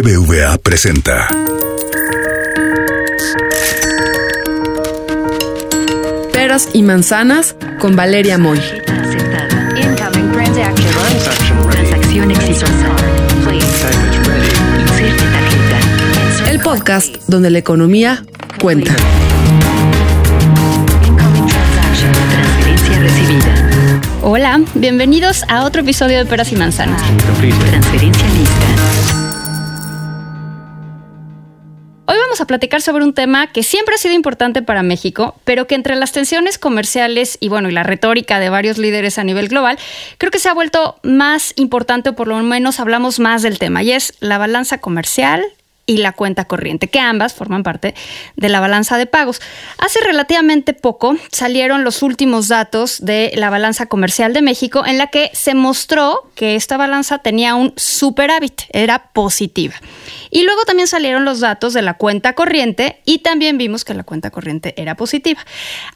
BBVA presenta. Peras y manzanas con Valeria Moy. Transacción exitosa. El podcast donde la economía cuenta. Hola, bienvenidos a otro episodio de Peras y Manzanas. Transferencia lista. A platicar sobre un tema que siempre ha sido importante para México, pero que entre las tensiones comerciales y bueno, y la retórica de varios líderes a nivel global, creo que se ha vuelto más importante o por lo menos hablamos más del tema y es la balanza comercial y la cuenta corriente, que ambas forman parte de la balanza de pagos. Hace relativamente poco salieron los últimos datos de la balanza comercial de México en la que se mostró que esta balanza tenía un superávit, era positiva. Y luego también salieron los datos de la cuenta corriente y también vimos que la cuenta corriente era positiva.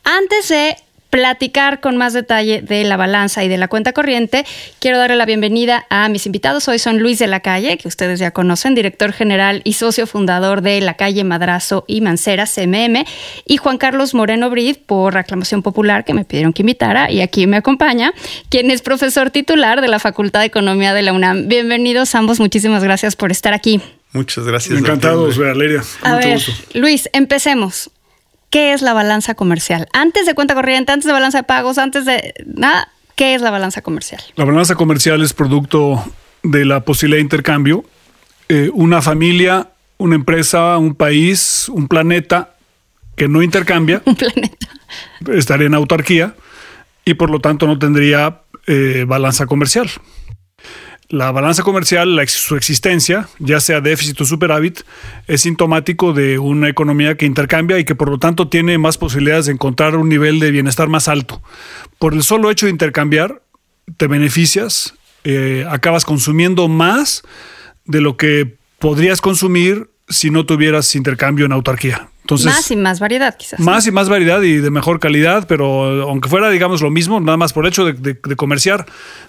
Antes de platicar con más detalle de la balanza y de la cuenta corriente, quiero darle la bienvenida a mis invitados. Hoy son Luis de la Calle, que ustedes ya conocen, director general y socio fundador de La Calle Madrazo y Mancera, CMM, y Juan Carlos Moreno Brid, por reclamación popular, que me pidieron que invitara, y aquí me acompaña, quien es profesor titular de la Facultad de Economía de la UNAM. Bienvenidos ambos, muchísimas gracias por estar aquí. Muchas gracias. Encantados. Valeria. A Mucho ver, gusto. Luis, empecemos. ¿Qué es la balanza comercial? Antes de cuenta corriente, antes de balanza de pagos, antes de nada, ¿qué es la balanza comercial? La balanza comercial es producto de la posibilidad de intercambio. Eh, una familia, una empresa, un país, un planeta que no intercambia Un planeta. estaría en autarquía y por lo tanto no tendría eh, balanza comercial. La balanza comercial, su existencia, ya sea déficit o superávit, es sintomático de una economía que intercambia y que por lo tanto tiene más posibilidades de encontrar un nivel de bienestar más alto. Por el solo hecho de intercambiar, te beneficias, eh, acabas consumiendo más de lo que podrías consumir si no tuvieras intercambio en autarquía. Entonces, más y más variedad, quizás. más y más variedad y de mejor calidad, pero aunque fuera, digamos, lo mismo, nada más por el hecho de, de- de comerciar,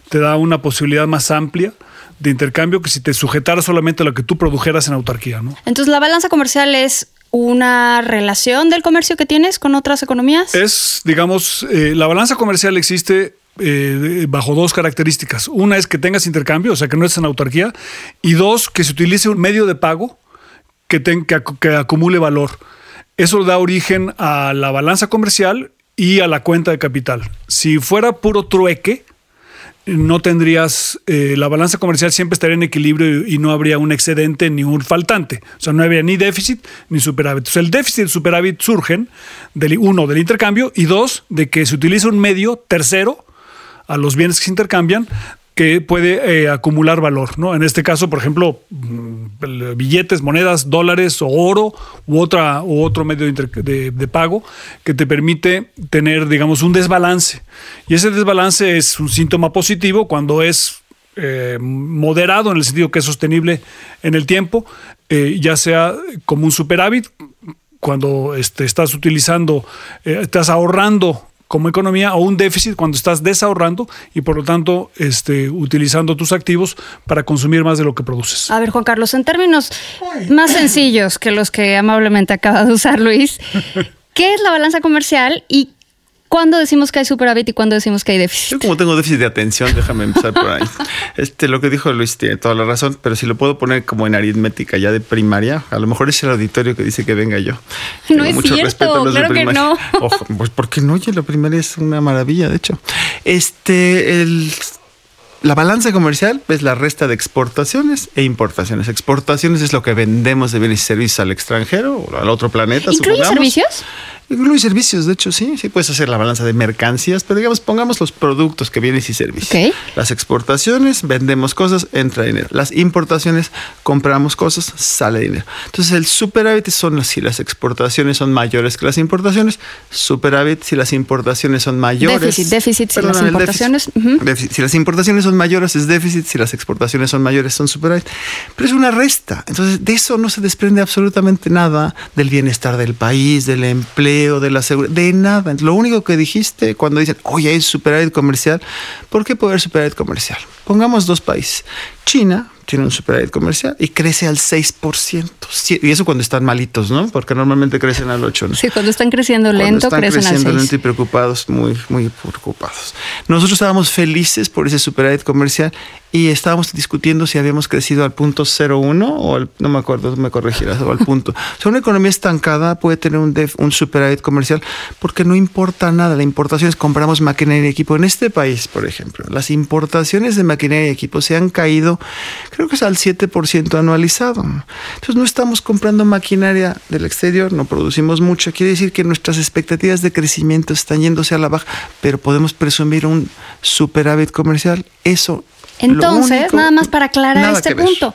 te da una posibilidad más amplia de intercambio que si te sujetaras solamente a lo que tú produjeras en autarquía, ¿no? Entonces, la balanza comercial es una relación del comercio que tienes con otras economías. Es, digamos, eh, la balanza comercial existe eh, bajo dos características. Una es que tengas intercambio, o sea, que no estés en autarquía, y dos, que se utilice un medio de pago que, acu- que acumule valor. Eso da origen a la balanza comercial y a la cuenta de capital. Si fuera puro trueque, no tendrías, eh, la balanza comercial siempre estaría en equilibrio y, no habría un excedente ni un faltante. O sea, no habría ni déficit ni superávit. O sea, el déficit y el superávit surgen, del, uno, del intercambio y dos, de que se utiliza un medio tercero a los bienes que se intercambian que puede eh, acumular valor, ¿no? En este caso, por ejemplo, mm, el- billetes, monedas, dólares o oro u otra u otro medio de, pago que te permite tener, digamos, un desbalance. Y ese desbalance es un síntoma positivo cuando es eh, moderado en el sentido que es sostenible en el tiempo, eh, ya sea como un superávit cuando este, estás utilizando, eh, estás ahorrando como economía o un déficit cuando estás desahorrando y por lo tanto este, utilizando tus activos para consumir más de lo que produces. A ver, Juan Carlos, en términos más sencillos que los que amablemente acaba de usar Luis, ¿qué es la balanza comercial y cuándo decimos que hay superávit y cuándo decimos que hay déficit? Yo como tengo déficit de atención, déjame empezar por ahí. Este, lo que dijo Luis tiene toda la razón, pero si lo puedo poner como en aritmética ya de primaria, a lo mejor es el auditorio que dice que venga yo. No Tengo es cierto, los de claro que no. Ojo, pues ¿por qué no? Oye, la primaria es una maravilla, de hecho. Este, el la balanza comercial es la resta de exportaciones e importaciones. Exportaciones es lo que vendemos de bienes y servicios al extranjero o al otro planeta. ¿Incluye supongamos. servicios? Incluye servicios, de hecho, sí, sí puedes hacer la balanza de mercancías, pero digamos, pongamos los productos que bienes y servicios. Ok. Las exportaciones, vendemos cosas, entra dinero. Las importaciones, compramos cosas, sale dinero. Entonces, el superávit son si las exportaciones son mayores que las importaciones, superávit si las importaciones son mayores. Déficit, déficit si las el déficit. importaciones, ujú. Déficit. Si las importaciones son mayores es déficit, si las exportaciones son mayores son superávit. Pero es una resta. Entonces, de eso no se desprende absolutamente nada del bienestar del país, del empleo, de la seguridad, de nada. Lo único que dijiste cuando dicen, oye, hay superávit comercial, ¿por qué puede haber superávit comercial? Pongamos dos países. China, tiene un superávit comercial y crece al 6%. Sí, Y eso cuando están malitos, ¿no? Porque normalmente crecen al 8%. ¿no? Sí, cuando están creciendo Cuando lento, están crecen al creciendo 6. lento y preocupados, muy, muy preocupados. Nosotros estábamos felices por ese superávit comercial y estábamos discutiendo si habíamos crecido al punto 01 o al, no me acuerdo, me corregirás, o al punto. O sea, una economía estancada puede tener un, def- un superávit comercial porque no importa nada. La importación es compramos maquinaria y equipo. En este país, por ejemplo, las importaciones de maquinaria y equipo se han caído, creo que es al 7% anualizado. Entonces no estamos comprando maquinaria del exterior, no producimos mucho. Quiere decir que nuestras expectativas de crecimiento están yéndose a la baja, pero podemos presumir un superávit comercial. Eso. Entonces, único- nada más para aclarar este punto.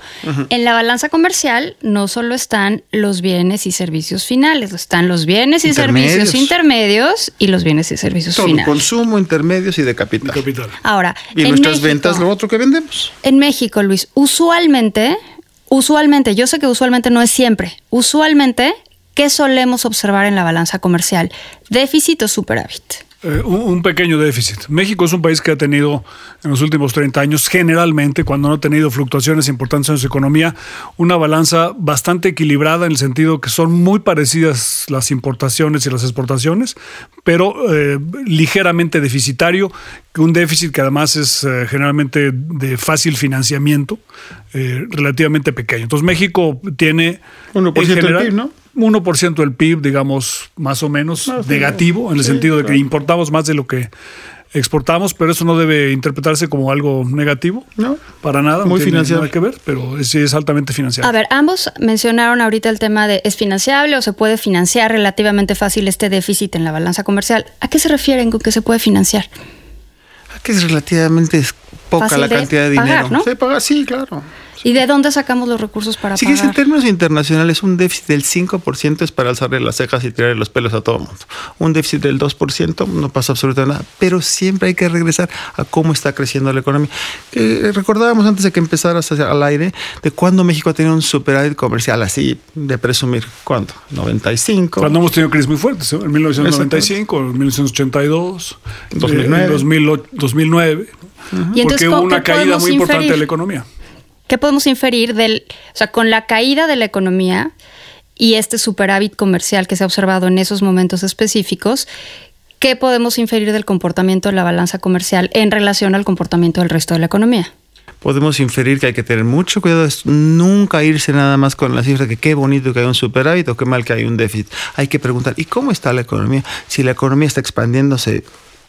En la balanza comercial no solo están los bienes y servicios finales, están los bienes y Intermedios. servicios intermedios y los bienes y servicios Todo, finales. consumo, intermedios y de capital. Capital. Ahora, Y en nuestras México- ventas, lo otro que vendemos. En México, Luis, usualmente, usualmente, yo sé que usualmente no es siempre, usualmente, ¿qué solemos observar en la balanza comercial? Déficit o superávit. Eh, un, pequeño déficit. México es un país que ha tenido en los últimos 30 años, generalmente, cuando no ha tenido fluctuaciones importantes en su economía, una balanza bastante equilibrada en el sentido que son muy parecidas las importaciones y las exportaciones, pero eh, ligeramente deficitario, un déficit que además es eh, generalmente de fácil financiamiento, eh, relativamente pequeño. Entonces México tiene... 1% en del general, PIB, ¿no? 1% del PIB, digamos, más o menos, negativo, en el Sí, sentido de que importamos más de lo que exportamos, pero eso no debe interpretarse como algo negativo. No. Para nada, Muy no tiene financiable. nada que ver, pero sí es altamente financiable. A ver, ambos mencionaron ahorita el tema de ¿es financiable o se puede financiar relativamente fácil este déficit en la balanza comercial? ¿A qué se refieren con que se puede financiar? Que es relativamente poca Fácil la de cantidad de pagar, dinero. ¿no? Se paga, sí, claro. ¿Y de dónde sacamos los recursos para Si quieres, en pagar? términos internacionales, un déficit del 5% es para alzarle las cejas y tirarle los pelos a todo el mundo. Un déficit del 2% no pasa absolutamente nada, pero siempre hay que regresar a cómo está creciendo la economía. Que recordábamos antes de que empezaras al aire de cuándo México tenía un superávit comercial así de presumir. ¿Cuándo? 95. Cuando hemos tenido crisis muy fuertes, en 1995, en 1982, 2009. en 2008, 2009, Y entonces, porque hubo ¿cómo- una qué caída muy importante de la economía. ¿Qué podemos inferir del, o sea, con la caída de la economía y este superávit comercial que se ha observado en esos momentos específicos? ¿Qué podemos inferir del comportamiento de la balanza comercial en relación al comportamiento del resto de la economía? podemos inferir que hay que tener mucho cuidado, es nunca irse nada más con la cifra que qué bonito que hay un superávit o qué mal que hay un déficit. Hay que preguntar, ¿y cómo está la economía? Si la economía está expandiéndose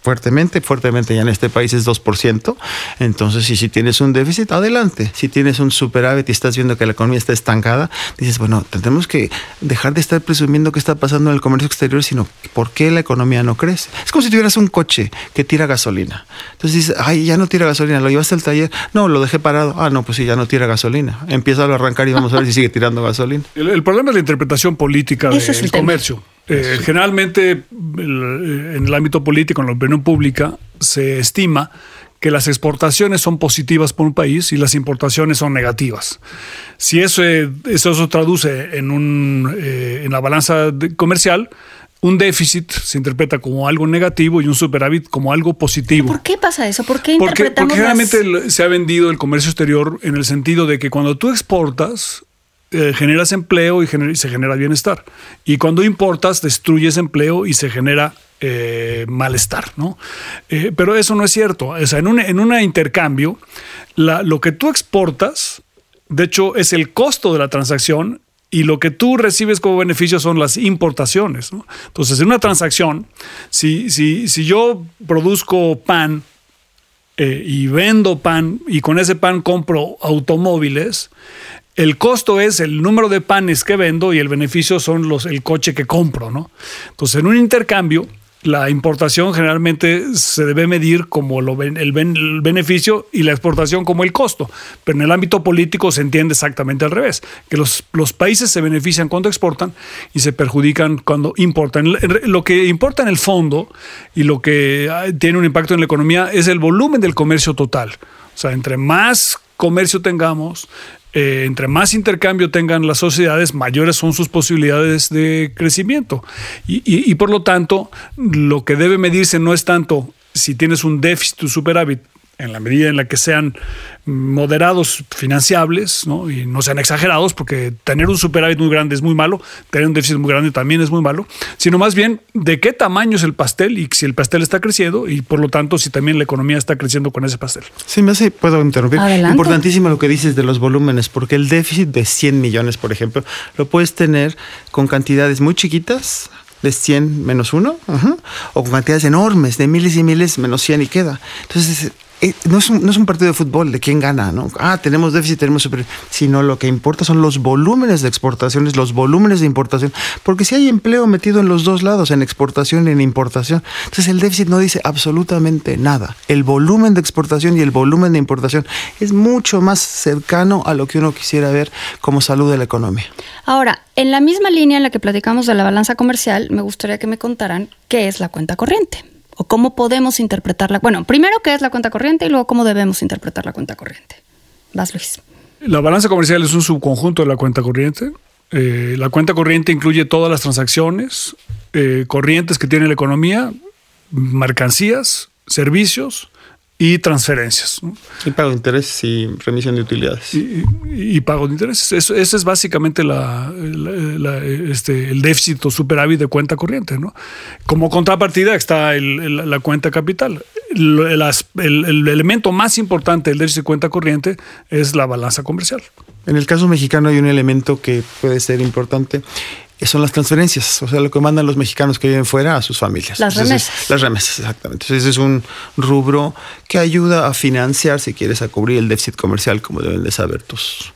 fuertemente, fuertemente ya en este país es 2%, entonces si, si tienes un déficit, adelante. Si tienes un superávit y estás viendo que la economía está estancada, dices, bueno, tendremos que dejar de estar presumiendo qué está pasando en el comercio exterior, sino por qué la economía no crece. Es como si tuvieras un coche que tira gasolina. Entonces dices, ay, ya no tira gasolina, lo llevaste al taller, no, lo dejé parado, ah, no, pues sí, ya no tira gasolina. Empieza a arrancar y vamos a ver si sigue tirando gasolina. El, el problema es la interpretación política del es el tema. Eh, generalmente, eh, en el ámbito político, en la opinión pública, se estima que las exportaciones son positivas por un país y las importaciones son negativas. Si eso, eh, eso se traduce en, un, eh, en la balanza comercial, un déficit se interpreta como algo negativo y un superávit como algo positivo. ¿Por qué pasa eso? ¿Por qué interpretamos porque las- generalmente el- se ha vendido el comercio exterior en el sentido de que cuando tú exportas, eh, generas empleo y, se genera bienestar. Y cuando importas, destruyes empleo y se genera eh, malestar. ¿no? Eh, pero eso no es cierto. O sea, en un en un intercambio, la- lo que tú exportas, de hecho, es el costo de la transacción y lo que tú recibes como beneficio son las importaciones. Entonces, en una transacción, si, si, si yo produzco pan y vendo pan y con ese pan compro automóviles, el costo es el número de panes que vendo y el beneficio son los, el coche que compro. ¿no? Entonces, en un intercambio, la importación generalmente se debe medir como el beneficio y la exportación como el costo. Pero en el ámbito político se entiende exactamente al revés, que los, los países se benefician cuando exportan y se perjudican cuando importan. Lo que importa en el fondo y lo que ah, tiene un impacto en la economía es el volumen del comercio total. O sea, entre más comercio tengamos, eh, entre más intercambio tengan las sociedades, mayores son sus posibilidades de crecimiento. Y, y- y por lo tanto, lo que debe medirse no es tanto si tienes un déficit o superávit en la medida en la que sean moderados financiables ¿no? y no sean exagerados, porque tener un superávit muy grande es muy malo, tener un déficit muy grande también es muy malo, sino más bien de qué tamaño es el pastel y si el pastel está creciendo y por lo tanto si también la economía está creciendo con ese pastel. Sí, me hace, puedo interrumpir. Adelante. Importantísimo lo que dices de los volúmenes, porque el déficit de 100 millones, por ejemplo, lo puedes tener con cantidades muy chiquitas, de 100 menos 1, o con cantidades enormes, de miles y miles menos 100 y queda. Entonces, eh, no, es un, no es un partido de fútbol de quién gana, ¿no? Ah, tenemos déficit, tenemos super, sino lo que importa son los volúmenes de exportaciones, los volúmenes de importación, porque si hay empleo metido en los dos lados, en exportación y en importación, entonces el déficit no dice absolutamente nada. El volumen de exportación y el volumen de importación es mucho más cercano a lo que uno quisiera ver como salud de la economía. Ahora, en la misma línea en la que platicamos de la balanza comercial, me gustaría que me contaran qué es la cuenta corriente o cómo podemos interpretarla. Bueno, primero qué es la cuenta corriente y luego cómo debemos interpretar la cuenta corriente. Vas, Luis. La balanza comercial es un subconjunto de la cuenta corriente. Eh, la cuenta corriente incluye todas las transacciones eh, corrientes que tiene la economía, mercancías, servicios y transferencias. ¿no? Y pago de intereses y remisión de utilidades. Y, y- y pago de intereses. Eso, ese es básicamente la- la- la- este, el déficit o superávit de cuenta corriente. ¿no? Como contrapartida está el- el- la cuenta capital. El, el elemento más importante del déficit de cuenta corriente es la balanza comercial. En el caso mexicano hay un elemento que puede ser importante. Eh, Son las transferencias, o sea, lo que mandan los mexicanos que viven fuera a sus familias. Las Entonces, remesas. Las remesas, exactamente. Entonces, ese es un rubro que ayuda a financiar, si quieres, a cubrir el déficit comercial, como deben de saber tus,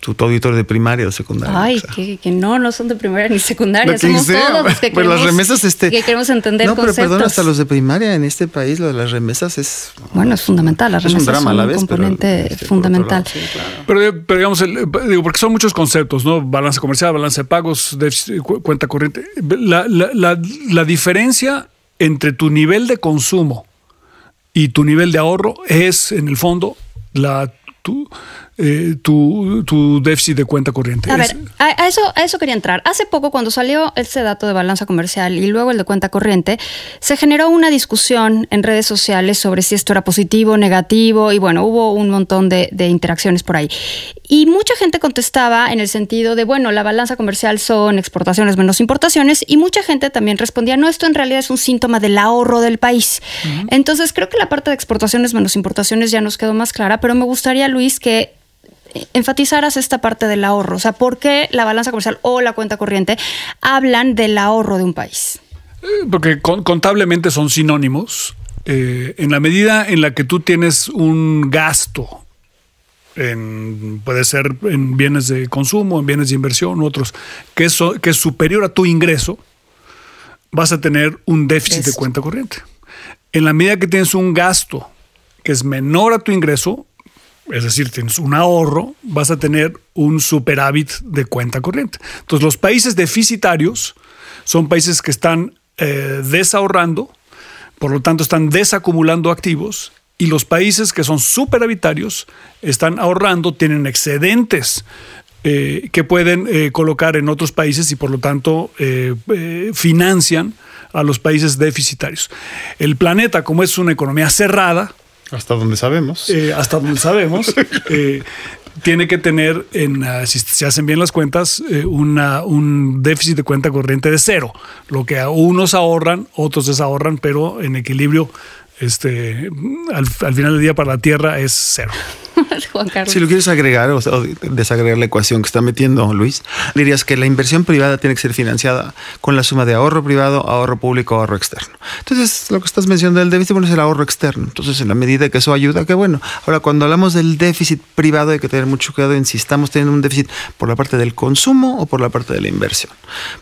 tu, tu auditor de primaria o secundaria. Ay, o sea. que, que no, no son de primaria ni secundaria, Lo que somos sea. todos los que Pues queremos, las remesas, este. que queremos entender No, pero conceptos. perdón, hasta los de primaria en este país, lo de las remesas es. Bueno, es fundamental, las Es un remesas drama son la un vez, pero, componente este, fundamental. lado, sí, claro. Pero, pero digamos, el- digo, porque son muchos conceptos, ¿no? Balanza comercial, balanza de pagos, déficit, cu- cuenta corriente. La, la- la- la diferencia entre tu nivel de consumo y tu nivel de ahorro es, en el fondo, la, tu, eh, tu, tu déficit de cuenta corriente. A ver, a, a eso, a eso quería entrar. Hace poco, cuando salió este dato de balanza comercial y luego el de cuenta corriente, se generó una discusión en redes sociales sobre si esto era positivo, negativo, y bueno, hubo un montón de, de interacciones por ahí. Y mucha gente contestaba en el sentido de, bueno, la balanza comercial son exportaciones menos importaciones, y mucha gente también respondía, no, esto en realidad es un síntoma del ahorro del país. Entonces, creo que la parte de exportaciones menos importaciones ya nos quedó más clara, pero me gustaría, Luis, que enfatizaras esta parte del ahorro. O sea, ¿por qué la balanza comercial o la cuenta corriente hablan del ahorro de un país? porque con- contablemente son sinónimos. Eh, en la medida en la que tú tienes un gasto, en, puede ser en bienes de consumo, en bienes de inversión u otros, que es, so- que es superior a tu ingreso, vas a tener un déficit de cuenta corriente. En la medida que tienes un gasto que es menor a tu ingreso, es decir, tienes un ahorro, vas a tener un superávit de cuenta corriente. Entonces, los países deficitarios son países que están eh, desahorrando, por lo tanto, están desacumulando activos, y los países que son superavitarios están ahorrando, tienen excedentes eh, que pueden eh, colocar en otros países y por lo tanto financian a los países deficitarios. El planeta, como es una economía cerrada, Hasta donde sabemos. eh, hasta donde sabemos, eh, tiene que tener, en, ah, si se hacen bien las cuentas, eh, una- un déficit de cuenta corriente de cero. Lo que a unos ahorran, otros desahorran, pero en equilibrio, este, al, al final del día para la Tierra es cero. Juan Carlos. Si lo quieres agregar o, o desagregar la ecuación que está metiendo Luis, dirías que la inversión privada tiene que ser financiada con la suma de ahorro privado, ahorro público, ahorro externo. Entonces, lo que estás mencionando del déficit, bueno, es el ahorro externo. Entonces, en la medida que eso ayuda, qué bueno. Ahora, cuando hablamos del déficit privado, hay que tener mucho cuidado en si estamos teniendo un déficit por la parte del consumo o por la parte de la inversión,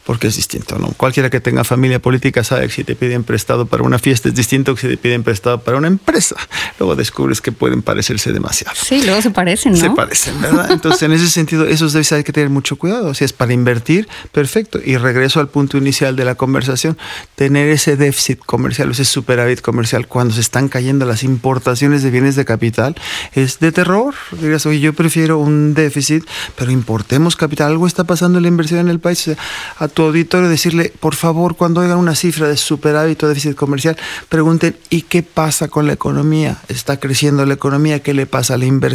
porque es distinto, ¿no? Cualquiera que tenga familia política sabe que si te piden prestado para una fiesta es distinto que si te piden prestado para una empresa. Luego descubres que pueden parecerse demasiado. Sí, luego se parecen, ¿no? Se parecen, ¿verdad? Entonces, en ese sentido, esos déficits hay que tener mucho cuidado. Si es para invertir, perfecto. Y regreso al punto inicial de la conversación, tener ese déficit comercial, ese superávit comercial, cuando se están cayendo las importaciones de bienes de capital, es de terror. Dirías, oye, yo prefiero un déficit, pero importemos capital. Algo está pasando en la inversión en el país. A tu auditorio decirle, por favor, cuando oigan una cifra de superávit o déficit comercial, pregunten, ¿y qué pasa con la economía? ¿Está creciendo la economía? ¿Qué le pasa a la inversión?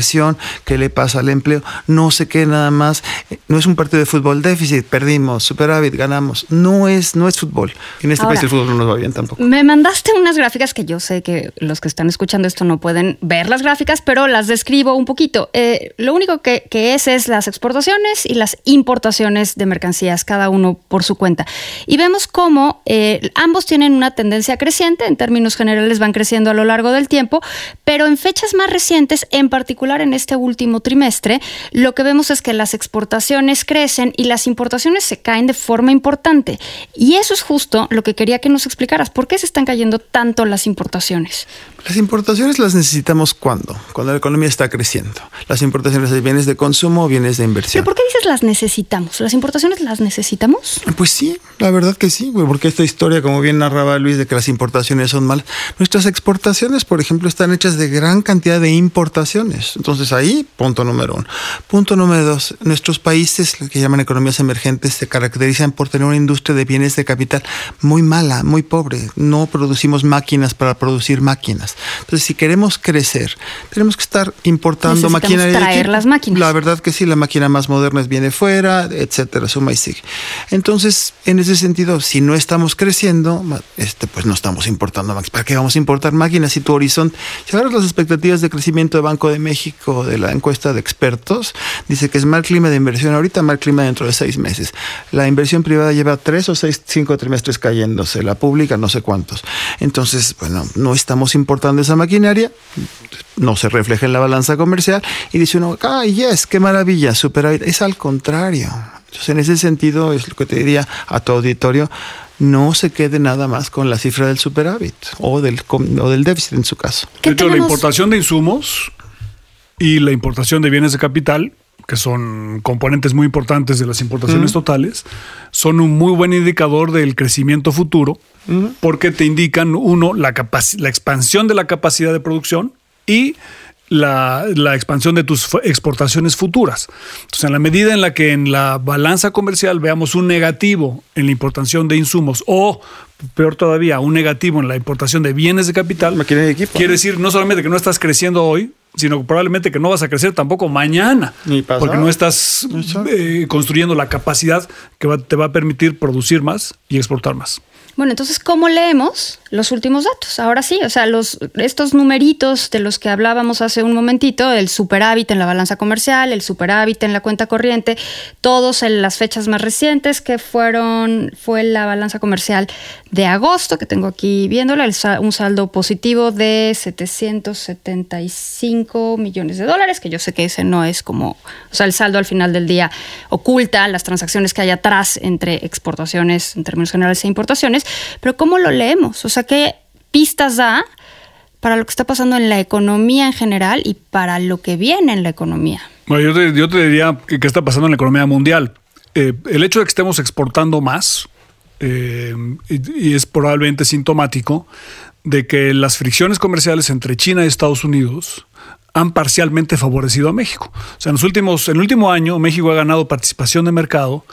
¿Qué le pasa al empleo? No sé qué nada más. eh, No es un partido de fútbol déficit, perdimos, superávit, ganamos. No es, no es fútbol. En este Ahora, país el fútbol no nos va bien tampoco. Me mandaste unas gráficas que yo sé que los que están escuchando esto no pueden ver las gráficas, pero las describo un poquito. Eh, lo único que, que es es las exportaciones y las importaciones de mercancías, cada uno por su cuenta. Y vemos cómo eh, ambos tienen una tendencia creciente, en términos generales van creciendo a lo largo del tiempo, pero en fechas más recientes, en particular en este último trimestre, lo que vemos es que las exportaciones crecen y las importaciones se caen de forma importante. Y eso es justo lo que quería que nos explicaras. ¿Por qué se están cayendo tanto las importaciones? Las importaciones las necesitamos cuando, cuando la economía está creciendo. Las importaciones de bienes de consumo o bienes de ¿Pero inversión. por qué dices las necesitamos? ¿Las importaciones las necesitamos? Pues sí, la verdad que sí, porque esta historia, como bien narraba Luis, de que las importaciones son malas, nuestras exportaciones, por ejemplo, están hechas de gran cantidad de importaciones. Entonces ahí, punto número uno. Punto número dos, nuestros países, lo que llaman economías emergentes, se caracterizan por tener una industria de bienes de capital muy mala, muy pobre. No producimos máquinas para producir máquinas. Entonces, si queremos crecer, tenemos que estar importando maquinaria. traer las máquinas. La verdad que sí, la máquina más moderna viene fuera, etcétera, suma y sigue. Entonces, en ese sentido, si no estamos creciendo, este, pues no estamos importando máquinas. ¿Para qué vamos a importar máquinas si tu horizonte, si agarras las expectativas de crecimiento de Banco de México, de la encuesta de expertos, dice que es mal clima de inversión ahorita, mal clima dentro de seis meses. La inversión privada lleva tres o seis, cinco trimestres cayéndose, la pública no sé cuántos. Entonces, bueno, no estamos importando esa maquinaria, no se refleja en la balanza comercial y dice uno, ¡ay, yes! ¡Qué maravilla! Superávit. Es al contrario. Entonces, en ese sentido, es lo que te diría a tu auditorio, no se quede nada más con la cifra del superávit o del, com- o del déficit en su caso. ¿Qué De hecho, la importación de insumos y la importación de bienes de capital, que son componentes muy importantes de las importaciones totales, son un muy buen indicador del crecimiento futuro, porque te indican, uno, la, la expansión de la capacidad de producción y la, la expansión de tus exportaciones futuras. Entonces, en la medida en la que en la balanza comercial veamos un negativo en la importación de insumos o, peor todavía, un negativo en la importación de bienes de capital, y equipo. quiere decir no solamente que no estás creciendo hoy, sino que probablemente que no vas a crecer tampoco mañana, Ni porque no estás eh, construyendo la capacidad que va- te va a permitir producir más y exportar más. Bueno, entonces, ¿cómo leemos los últimos datos? Ahora sí, o sea, los, estos numeritos de los que hablábamos hace un momentito, el superávit en la balanza comercial, el superávit en la cuenta corriente, todos en las fechas más recientes que fueron, fue la balanza comercial de agosto, que tengo aquí viéndola, el un saldo positivo de 775 millones de dólares, que yo sé que ese no es como, o sea, el saldo al final del día oculta las transacciones que hay atrás entre exportaciones en términos generales e importaciones, pero ¿cómo lo leemos? O sea, ¿qué pistas da para lo que está pasando en la economía en general y para lo que viene en la economía? Bueno, yo te, yo te diría que qué está pasando en la economía mundial. Eh, el hecho de que estemos exportando más eh, y, y es probablemente sintomático de que las fricciones comerciales entre China y Estados Unidos han parcialmente favorecido a México. O sea, en, los últimos, en el último año México ha ganado participación de mercado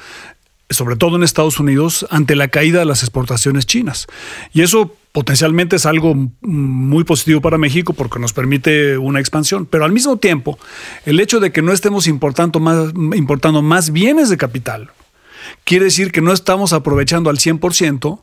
sobre todo en Estados Unidos, ante la caída de las exportaciones chinas. Y eso potencialmente es algo muy positivo para México porque nos permite una expansión. Pero al mismo tiempo, el hecho de que no estemos importando más, importando más bienes de capital, quiere decir que no estamos aprovechando al 100%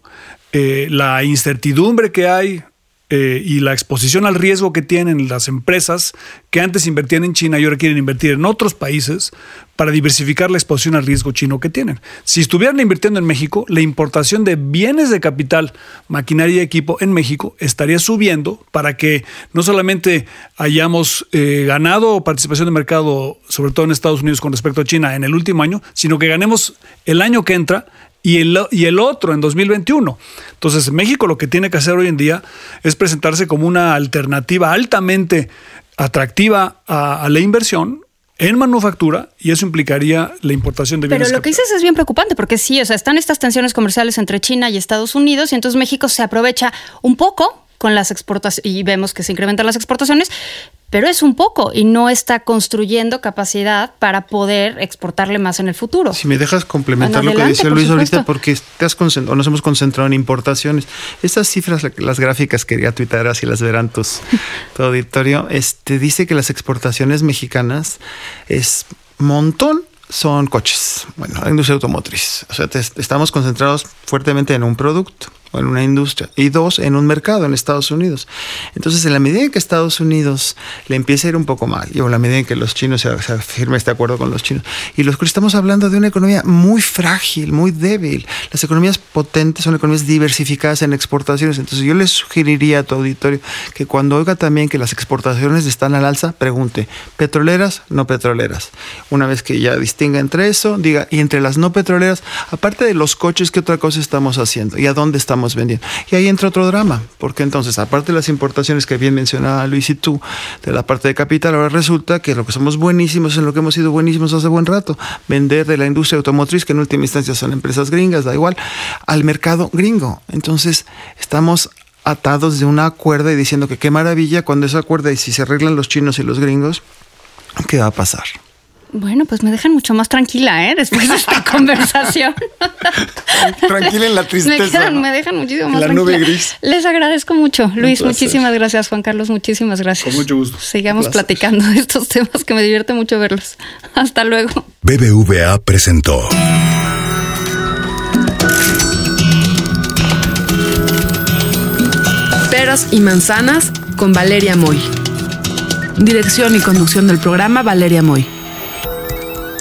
eh, la incertidumbre que hay eh, y la exposición al riesgo que tienen las empresas que antes invertían en China y ahora quieren invertir en otros países para diversificar la exposición al riesgo chino que tienen. Si estuvieran invirtiendo en México, la importación de bienes de capital, maquinaria y equipo en México estaría subiendo para que no solamente hayamos eh, ganado participación de mercado, sobre todo en Estados Unidos con respecto a China en el último año, sino que ganemos el año que entra y el, y el otro en 2021. Entonces, México lo que tiene que hacer hoy en día es presentarse como una alternativa altamente atractiva a, a la inversión en manufactura y eso implicaría la importación de Pero bienes. lo que dices es bien preocupante porque sí, o sea, están estas tensiones comerciales entre China y Estados Unidos y entonces México se aprovecha un poco con las exportaciones y vemos que se incrementan las exportaciones, pero es un poco y no está construyendo capacidad para poder exportarle más en el futuro. Si me dejas complementar Bueno, lo que decía por Luis ahorita, porque te has concent- o nos hemos concentrado en importaciones. Estas cifras, las gráficas que ya tuitarás y las verán tus, tu auditorio, este, dice que las exportaciones mexicanas es montón son coches, bueno, la industria automotriz. O sea, te- estamos concentrados fuertemente en un producto en una industria y dos, en un mercado en Estados Unidos. Entonces, en la medida en que Estados Unidos le empieza a ir un poco mal, y en la medida en que los chinos se, se firme este acuerdo con los chinos, y los que estamos hablando de una economía muy frágil, muy débil. Las economías potentes son economías diversificadas en exportaciones. Entonces, yo les sugeriría a tu auditorio que cuando oiga también que las exportaciones están al alza, pregunte, ¿petroleras? No petroleras. Una vez que ya distinga entre eso, diga, y entre las no petroleras, aparte de los coches, ¿qué otra cosa estamos haciendo? ¿Y a dónde estamos vendiendo? Y ahí entra otro drama, porque entonces, aparte de las importaciones que bien mencionaba Luis y tú, de la parte de capital, ahora resulta que lo que somos buenísimos es lo que hemos sido buenísimos hace buen rato, vender de la industria automotriz, que en última instancia son empresas gringas, da igual, al mercado gringo. Entonces, estamos atados de una cuerda y diciendo que qué maravilla cuando esa cuerda y si se arreglan los chinos y los gringos, ¿qué va a pasar? Bueno, pues me dejan mucho más tranquila, ¿eh? Después de esta conversación. Tranquila en la me, tristeza. quedan- ¿no? me dejan muchísimo En más la tranquila. nube gris. Les agradezco mucho. Luis, placer. muchísimas gracias. Juan Carlos, muchísimas gracias. Con mucho gusto. Sigamos platicando de estos temas que me divierte mucho verlos. Hasta luego. BBVA presentó. Peras y manzanas con Valeria Moy. Dirección y conducción del programa Valeria Moy.